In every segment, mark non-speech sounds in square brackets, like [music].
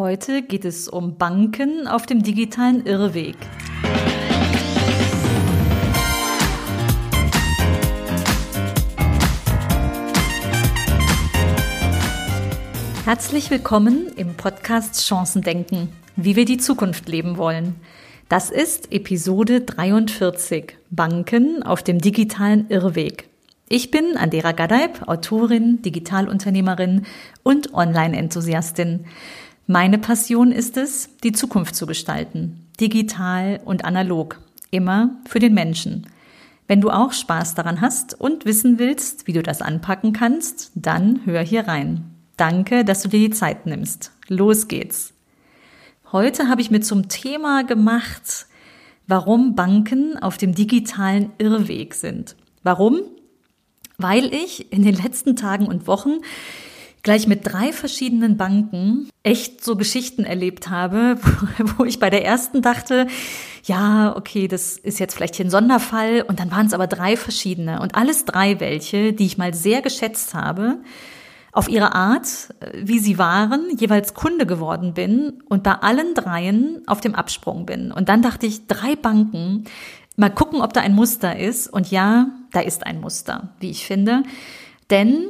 Heute geht es um Banken auf dem digitalen Irrweg. Herzlich willkommen im Podcast Chancendenken, wie wir die Zukunft leben wollen. Das ist Episode 43, Banken auf dem digitalen Irrweg. Ich bin Andera Gadeib, Autorin, Digitalunternehmerin und Online-Enthusiastin. Meine Passion ist es, die Zukunft zu gestalten, digital und analog, immer für den Menschen. Wenn du auch Spaß daran hast und wissen willst, wie du das anpacken kannst, dann hör hier rein. Danke, dass du dir die Zeit nimmst. Los geht's. Heute habe ich mir zum Thema gemacht, warum Banken auf dem digitalen Irrweg sind. Warum? Weil ich in den letzten Tagen und Wochen gleich mit drei verschiedenen Banken echt so Geschichten erlebt habe, [laughs] wo ich bei der ersten dachte, ja, okay, das ist jetzt vielleicht hier ein Sonderfall und dann waren es aber drei verschiedene und alles drei welche, die ich mal sehr geschätzt habe, auf ihre Art, wie sie waren, jeweils Kunde geworden bin und bei allen dreien auf dem Absprung bin. Und dann dachte ich, drei Banken, mal gucken, ob da ein Muster ist. Und ja, da ist ein Muster, wie ich finde. Denn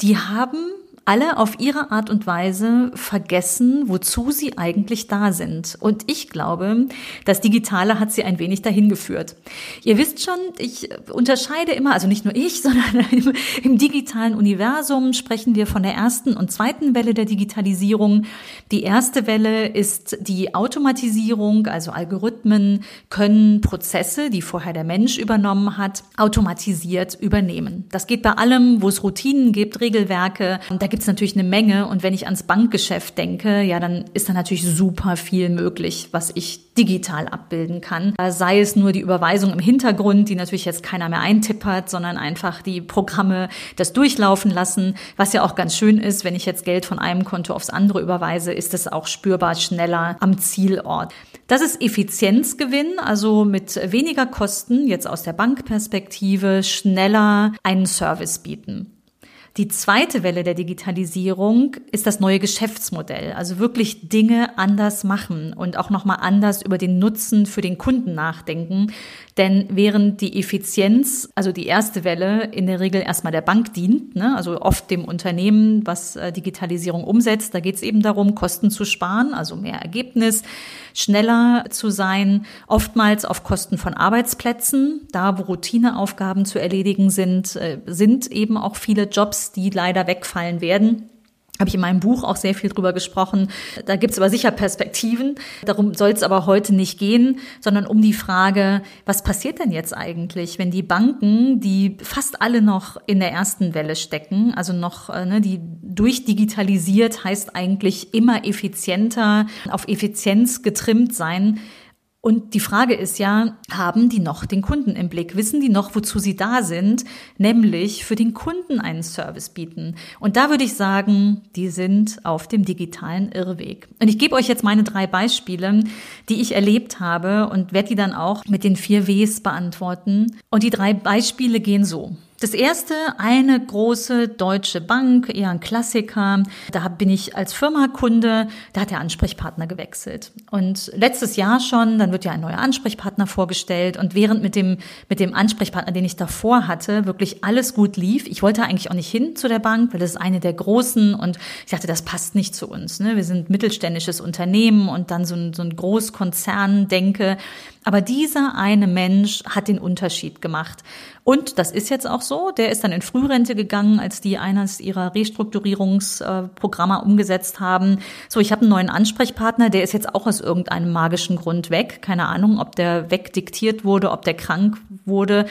die haben alle auf ihre Art und Weise vergessen, wozu sie eigentlich da sind. Und ich glaube, das Digitale hat sie ein wenig dahin geführt. Ihr wisst schon, ich unterscheide immer, also nicht nur ich, [laughs] sondern im, im digitalen Universum sprechen wir von der ersten und zweiten Welle der Digitalisierung. Die erste Welle ist die Automatisierung, also Algorithmen können Prozesse, die vorher der Mensch übernommen hat, automatisiert übernehmen. Das geht bei allem, wo es Routinen gibt, Regelwerke. Da gibt es natürlich eine Menge. Und wenn ich ans Bankgeschäft denke, ja, dann ist da natürlich super viel möglich, was ich digital abbilden kann. Sei es nur die Überweisung im Hintergrund, die natürlich jetzt keiner mehr eintippert, sondern einfach die Programme das durchlaufen lassen. Was ja auch ganz schön ist, wenn ich jetzt Geld von einem Konto aufs andere überweise, ist es auch spürbar schneller am Zielort. Das ist Effizienzgewinn, also mit weniger Kosten, jetzt aus der Bankperspektive, schneller einen Service bieten. Die zweite Welle der Digitalisierung ist das neue Geschäftsmodell, also wirklich Dinge anders machen und auch nochmal anders über den Nutzen für den Kunden nachdenken. Denn während die Effizienz, also die erste Welle, in der Regel erstmal der Bank dient, ne, also oft dem Unternehmen, was äh, Digitalisierung umsetzt, da geht es eben darum, Kosten zu sparen, also mehr Ergebnis, schneller zu sein, oftmals auf Kosten von Arbeitsplätzen. Da, wo Routineaufgaben zu erledigen sind, äh, sind eben auch viele Jobs, die leider wegfallen werden habe ich in meinem Buch auch sehr viel drüber gesprochen. Da gibt es aber sicher Perspektiven. Darum soll es aber heute nicht gehen, sondern um die Frage, was passiert denn jetzt eigentlich, wenn die Banken, die fast alle noch in der ersten Welle stecken, also noch, äh, ne, die durchdigitalisiert heißt eigentlich immer effizienter, auf Effizienz getrimmt sein, und die Frage ist ja, haben die noch den Kunden im Blick? Wissen die noch, wozu sie da sind? Nämlich für den Kunden einen Service bieten. Und da würde ich sagen, die sind auf dem digitalen Irrweg. Und ich gebe euch jetzt meine drei Beispiele, die ich erlebt habe und werde die dann auch mit den vier Ws beantworten. Und die drei Beispiele gehen so. Das erste, eine große deutsche Bank, eher ein Klassiker. Da bin ich als Firmakunde, da hat der Ansprechpartner gewechselt. Und letztes Jahr schon, dann wird ja ein neuer Ansprechpartner vorgestellt. Und während mit dem, mit dem Ansprechpartner, den ich davor hatte, wirklich alles gut lief, ich wollte eigentlich auch nicht hin zu der Bank, weil das ist eine der großen und ich dachte, das passt nicht zu uns. Ne? Wir sind mittelständisches Unternehmen und dann so ein, so ein Großkonzern denke. Aber dieser eine Mensch hat den Unterschied gemacht. Und das ist jetzt auch so. Der ist dann in Frührente gegangen, als die eines ihrer Restrukturierungsprogramme umgesetzt haben. So, ich habe einen neuen Ansprechpartner, der ist jetzt auch aus irgendeinem magischen Grund weg. Keine Ahnung, ob der wegdiktiert wurde, ob der krank wurde.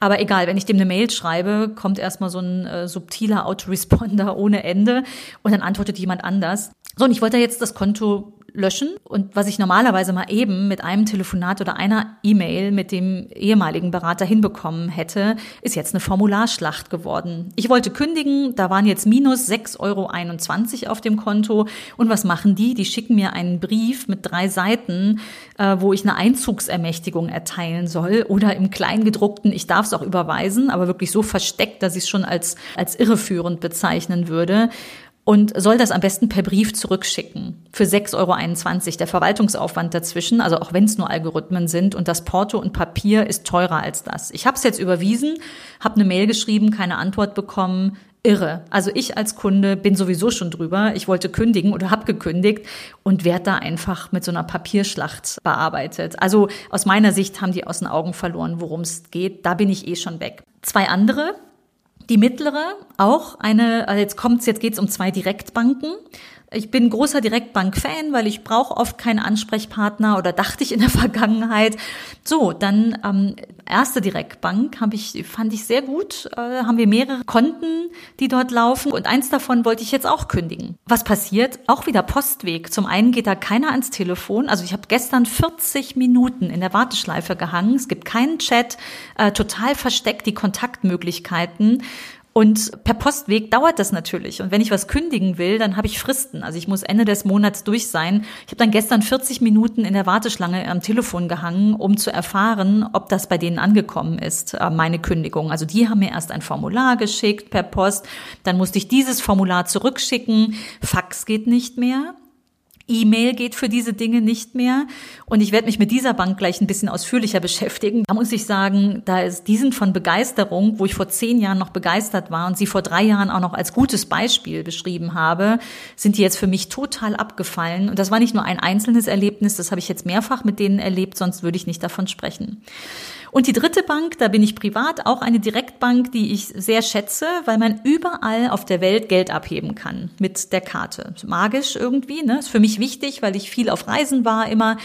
Aber egal, wenn ich dem eine Mail schreibe, kommt erstmal so ein äh, subtiler Autoresponder [laughs] ohne Ende und dann antwortet jemand anders. So, und ich wollte jetzt das Konto löschen. Und was ich normalerweise mal eben mit einem Telefonat oder einer E-Mail mit dem ehemaligen Berater hinbekommen hätte, ist jetzt eine Formularschlacht geworden. Ich wollte kündigen, da waren jetzt minus 6,21 Euro auf dem Konto. Und was machen die? Die schicken mir einen Brief mit drei Seiten, äh, wo ich eine Einzugsermächtigung erteilen soll oder im Kleingedruckten, ich darf es auch überweisen, aber wirklich so versteckt, dass ich es schon als, als irreführend bezeichnen würde. Und soll das am besten per Brief zurückschicken für 6,21 Euro. Der Verwaltungsaufwand dazwischen, also auch wenn es nur Algorithmen sind und das Porto und Papier ist teurer als das. Ich habe es jetzt überwiesen, habe eine Mail geschrieben, keine Antwort bekommen. Irre. Also ich als Kunde bin sowieso schon drüber. Ich wollte kündigen oder habe gekündigt und werde da einfach mit so einer Papierschlacht bearbeitet. Also aus meiner Sicht haben die aus den Augen verloren, worum es geht. Da bin ich eh schon weg. Zwei andere, die mittlere, auch eine, also jetzt kommt's, jetzt geht's um zwei Direktbanken. Ich bin großer Direktbank-Fan, weil ich brauche oft keinen Ansprechpartner oder dachte ich in der [laughs] Vergangenheit. So, dann ähm, erste Direktbank habe ich, fand ich sehr gut. Äh, haben wir mehrere Konten, die dort laufen und eins davon wollte ich jetzt auch kündigen. Was passiert? Auch wieder Postweg. Zum einen geht da keiner ans Telefon. Also ich habe gestern 40 Minuten in der Warteschleife gehangen. Es gibt keinen Chat, äh, total versteckt die Kontaktmöglichkeiten. Und per Postweg dauert das natürlich. Und wenn ich was kündigen will, dann habe ich Fristen. Also ich muss Ende des Monats durch sein. Ich habe dann gestern 40 Minuten in der Warteschlange am Telefon gehangen, um zu erfahren, ob das bei denen angekommen ist, äh, meine Kündigung. Also die haben mir erst ein Formular geschickt per Post. Dann musste ich dieses Formular zurückschicken. Fax geht nicht mehr. E-Mail geht für diese Dinge nicht mehr. Und ich werde mich mit dieser Bank gleich ein bisschen ausführlicher [laughs] beschäftigen. Da muss ich sagen, da ist, die sind von Begeisterung, wo ich vor zehn Jahren noch begeistert war und sie vor drei Jahren auch noch als gutes Beispiel beschrieben habe, sind die jetzt für mich total abgefallen. Und das war nicht nur ein einzelnes Erlebnis, das habe ich jetzt mehrfach mit denen erlebt, sonst würde ich nicht davon sprechen. Und die dritte Bank, da bin ich privat, auch eine Direktbank, die ich sehr schätze, weil man überall auf der Welt Geld abheben kann mit der Karte. Magisch irgendwie, ne? Ist für mich wichtig, weil ich viel auf Reisen war immer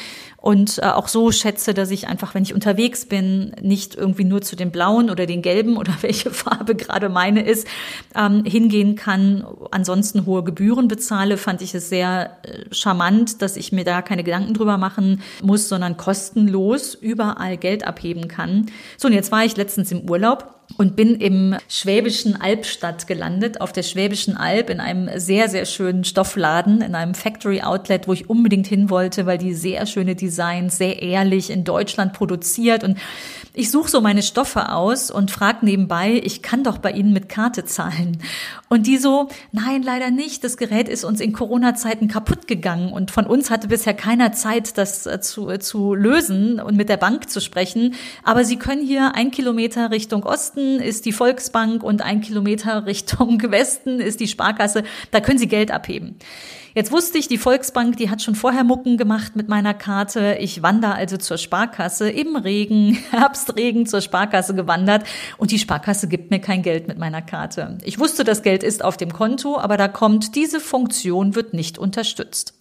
und äh, auch so schätze, dass ich einfach, wenn ich unterwegs bin, nicht irgendwie nur zu den blauen oder den gelben oder [laughs] welche Farbe gerade meine ist, ähm, hingehen kann. Ansonsten hohe Gebühren bezahle, fand ich es sehr äh, charmant, dass ich mir da keine Gedanken drüber machen muss, sondern kostenlos überall Geld abheben kann. So, und jetzt war ich letztens im Urlaub und bin im Schwäbischen Albstadt gelandet, auf der Schwäbischen Alb in einem sehr, sehr schönen Stoffladen, in einem Factory Outlet, wo ich unbedingt hin wollte, weil die sehr schöne Designs, sehr ehrlich in Deutschland produziert und ich suche so meine Stoffe aus und frage nebenbei, ich kann doch bei Ihnen mit Karte zahlen. Und die so, nein, leider nicht. Das Gerät ist uns in Corona-Zeiten kaputt gegangen und von uns hatte bisher keiner Zeit, das äh, zu, äh, zu lösen und mit der Bank zu sprechen. Aber Sie können hier ein Kilometer Richtung Osten ist die Volksbank und ein Kilometer [laughs] Richtung Westen ist die Sparkasse. Da können Sie Geld abheben. Jetzt wusste ich, die Volksbank, die hat schon vorher Mucken gemacht mit meiner Karte. Ich wandere also zur Sparkasse im Regen, [laughs] Herbstregen zur Sparkasse gewandert und die Sparkasse gibt mir kein Geld mit meiner Karte. Ich wusste, das Geld ist auf dem Konto, aber da kommt, diese Funktion wird nicht unterstützt.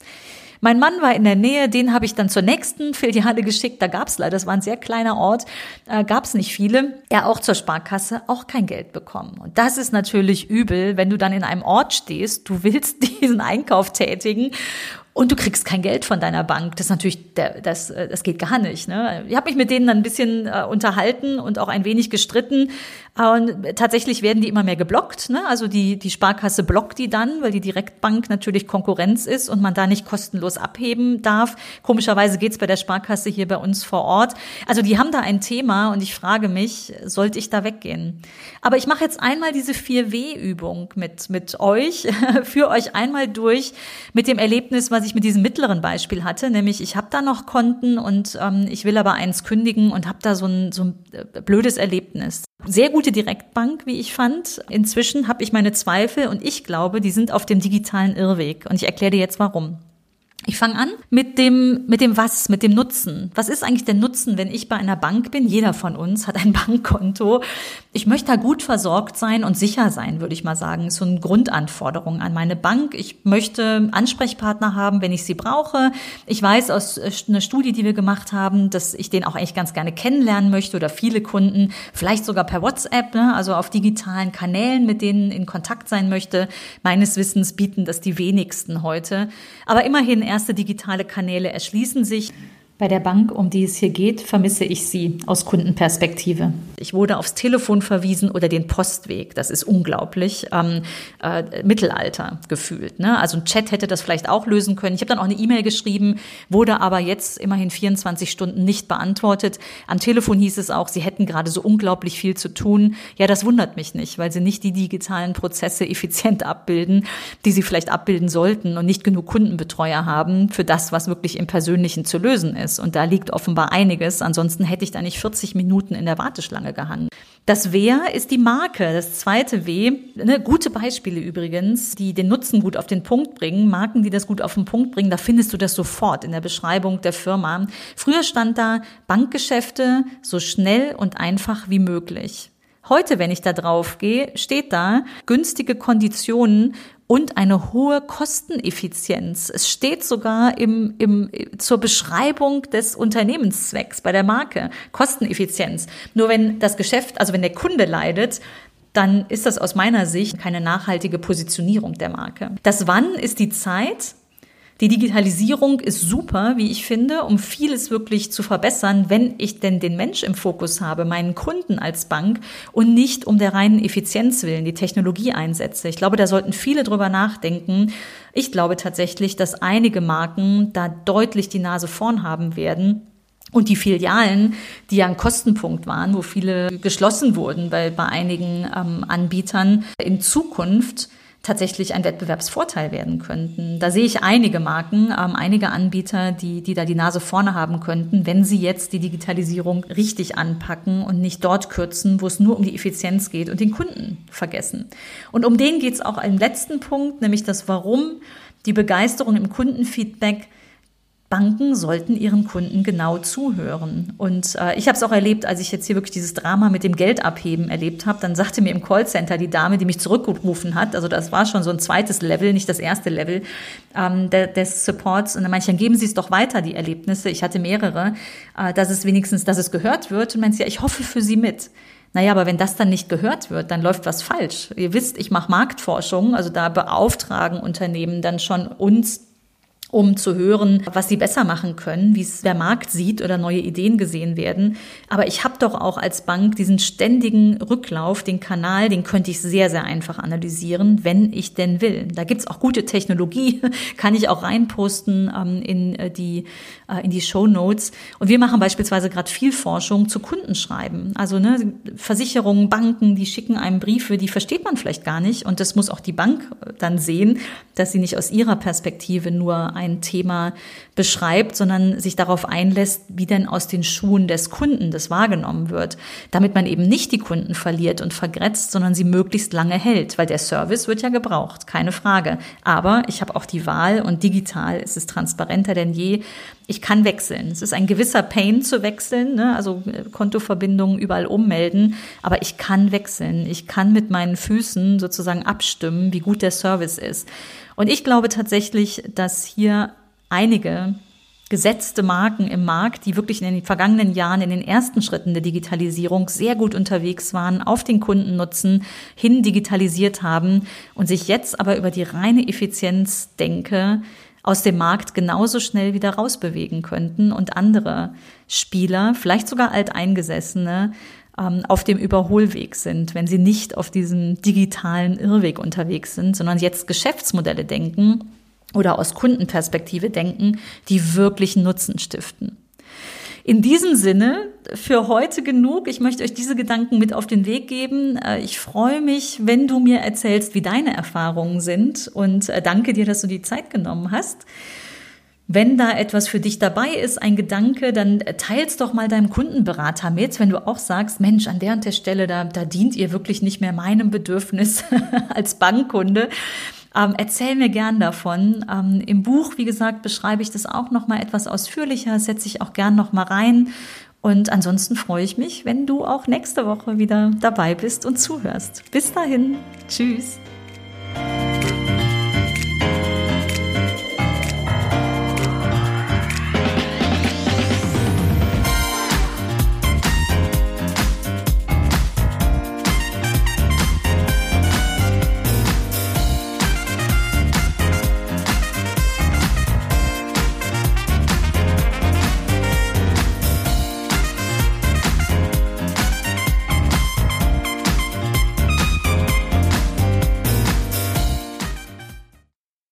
Mein Mann war in der Nähe, den habe ich dann zur nächsten Filiale geschickt. Da gab es leider, das war ein sehr kleiner Ort, äh, gab es nicht viele. Er auch zur Sparkasse, auch kein Geld bekommen. Und das ist natürlich übel, wenn du dann in einem Ort stehst, du willst [laughs] diesen Einkauf tätigen und du kriegst kein Geld von deiner Bank. Das ist natürlich, das, das geht gar nicht. Ne? Ich habe mich mit denen dann ein bisschen äh, unterhalten und auch ein wenig gestritten. Und tatsächlich werden die immer mehr geblockt. Ne? Also die, die Sparkasse blockt die dann, weil die Direktbank natürlich Konkurrenz ist und man da nicht kostenlos abheben darf. Komischerweise geht's bei der Sparkasse hier bei uns vor Ort. Also die haben da ein Thema und ich frage mich, sollte ich da weggehen? Aber ich mache jetzt einmal diese 4W-Übung mit, mit euch, [laughs] für euch einmal durch mit dem Erlebnis, was ich mit diesem mittleren Beispiel hatte, nämlich ich habe da noch Konten und ähm, ich will aber eins kündigen und habe da so ein, so ein äh, blödes Erlebnis. Sehr gute Direktbank, wie ich fand. Inzwischen habe ich meine Zweifel und ich glaube, die sind auf dem digitalen Irrweg. Und ich erkläre dir jetzt warum. Ich fange an mit dem, mit dem Was, mit dem Nutzen. Was ist eigentlich der Nutzen, wenn ich bei einer Bank bin? Jeder von uns hat ein [laughs] Bankkonto. Ich möchte da gut versorgt sein und sicher sein, würde ich mal sagen. Ist so eine Grundanforderung an meine Bank. Ich möchte Ansprechpartner haben, wenn ich sie brauche. Ich weiß aus äh, einer Studie, die wir gemacht haben, dass ich den auch eigentlich ganz gerne kennenlernen möchte oder viele Kunden, vielleicht sogar per WhatsApp, ne? also auf digitalen Kanälen, mit denen in Kontakt sein möchte. Meines Wissens bieten das die wenigsten heute. Aber immerhin erste digitale Kanäle erschließen sich. Bei der Bank, um die es hier geht, vermisse ich sie aus Kundenperspektive. Ich wurde aufs Telefon verwiesen oder den Postweg. Das ist unglaublich. Ähm, äh, Mittelalter gefühlt. Ne? Also ein Chat hätte das vielleicht auch lösen können. Ich habe dann auch eine E-Mail geschrieben, wurde aber jetzt immerhin 24 Stunden nicht beantwortet. Am Telefon hieß es auch, sie hätten gerade so unglaublich viel zu tun. Ja, das wundert mich nicht, weil sie nicht die digitalen Prozesse effizient abbilden, die sie vielleicht abbilden sollten und nicht genug Kundenbetreuer haben für das, was wirklich im Persönlichen zu lösen ist ist. Und da liegt offenbar einiges. Ansonsten hätte ich da nicht 40 Minuten in der Warteschlange gehangen. Das Wer ist die Marke. Das zweite W, ne, gute Beispiele übrigens, die den Nutzen gut auf den Punkt bringen. Marken, die das gut auf den Punkt bringen, da findest du das sofort in der Beschreibung der Firma. Früher stand da Bankgeschäfte so schnell und einfach wie möglich. Heute, wenn ich da drauf gehe, steht da günstige Konditionen und eine hohe Kosteneffizienz. Es steht sogar im, im, zur Beschreibung des Unternehmenszwecks bei der Marke. Kosteneffizienz. Nur wenn das Geschäft, also wenn der Kunde leidet, dann ist das aus meiner Sicht keine nachhaltige Positionierung der Marke. Das Wann ist die Zeit, die Digitalisierung ist super, wie ich finde, um vieles wirklich zu verbessern, wenn ich denn den Mensch im Fokus habe, meinen Kunden als Bank und nicht um der reinen Effizienz willen die Technologie einsetze. Ich glaube, da sollten viele drüber nachdenken. Ich glaube tatsächlich, dass einige Marken da deutlich die Nase vorn haben werden. Und die Filialen, die ja ein Kostenpunkt waren, wo viele geschlossen wurden bei, bei einigen ähm, Anbietern, in Zukunft tatsächlich ein Wettbewerbsvorteil werden könnten. Da sehe ich einige Marken, ähm, einige Anbieter, die, die da die Nase vorne haben könnten, wenn sie jetzt die Digitalisierung richtig anpacken und nicht dort kürzen, wo es nur um die Effizienz geht und den Kunden vergessen. Und um den geht es auch im letzten Punkt, nämlich das Warum, die Begeisterung im Kundenfeedback Banken sollten ihren Kunden genau zuhören. Und äh, ich habe es auch erlebt, als ich jetzt hier wirklich dieses Drama mit dem Geld abheben erlebt habe, dann sagte mir im Callcenter die Dame, die mich zurückgerufen hat, also das war schon so ein zweites Level, nicht das erste Level ähm, de, des Supports. Und dann meinte ich, dann geben Sie es doch weiter, die Erlebnisse. Ich hatte mehrere, äh, dass es wenigstens, dass es gehört wird. Und meinte, ja, ich hoffe für Sie mit. Naja, aber wenn das dann nicht gehört wird, dann läuft was falsch. Ihr wisst, ich mache Marktforschung, also da beauftragen Unternehmen dann schon uns um zu hören, was sie besser machen können, wie es der Markt sieht oder neue Ideen gesehen werden. Aber ich habe doch auch als Bank diesen ständigen Rücklauf, den Kanal, den könnte ich sehr, sehr einfach analysieren, wenn ich denn will. Da gibt's auch gute Technologie, [laughs] kann ich auch reinposten ähm, in äh, die äh, in die Show Notes. Und wir machen beispielsweise gerade viel Forschung zu Kundenschreiben. Also ne, Versicherungen, Banken, die schicken einem Briefe, die versteht man vielleicht gar nicht. Und das muss auch die Bank äh, dann sehen, dass sie nicht aus ihrer Perspektive nur ein Thema beschreibt, sondern sich darauf einlässt, wie denn aus den Schuhen des Kunden das wahrgenommen wird, damit man eben nicht die Kunden verliert und vergrätzt, sondern sie möglichst lange hält, weil der Service wird ja gebraucht, keine Frage. Aber ich habe auch die Wahl und digital ist es transparenter denn je. Ich kann wechseln. Es ist ein gewisser Pain zu wechseln, ne? also äh, Kontoverbindungen überall ummelden, aber ich kann wechseln. Ich kann mit meinen Füßen sozusagen abstimmen, wie gut der Service ist. Und ich glaube tatsächlich, dass hier einige gesetzte Marken im Markt, die wirklich in den vergangenen Jahren in den ersten Schritten der Digitalisierung sehr gut unterwegs waren, auf den Kundennutzen hin digitalisiert haben und sich jetzt aber über die reine Effizienz denke, aus dem Markt genauso schnell wieder rausbewegen könnten und andere Spieler, vielleicht sogar alteingesessene, ähm, auf dem Überholweg sind, wenn sie nicht auf diesem digitalen Irrweg unterwegs sind, sondern jetzt Geschäftsmodelle denken oder aus Kundenperspektive denken, die wirklich Nutzen stiften. In diesem Sinne für heute genug. Ich möchte euch diese Gedanken mit auf den Weg geben. Äh, ich freue mich, wenn du mir erzählst, wie deine Erfahrungen sind und äh, danke dir, dass du die Zeit genommen hast. Wenn da etwas für dich dabei ist, ein Gedanke, dann teils doch mal deinem Kundenberater mit, wenn du auch sagst, Mensch, an der und der Stelle, da, da dient ihr wirklich nicht mehr meinem Bedürfnis [laughs] als Bankkunde. Ähm, erzähl mir gern davon. Ähm, Im Buch, wie gesagt, beschreibe ich das auch noch mal etwas ausführlicher, setze ich auch gern noch mal rein. Und ansonsten freue ich mich, wenn du auch nächste Woche wieder dabei bist und zuhörst. Bis dahin, tschüss.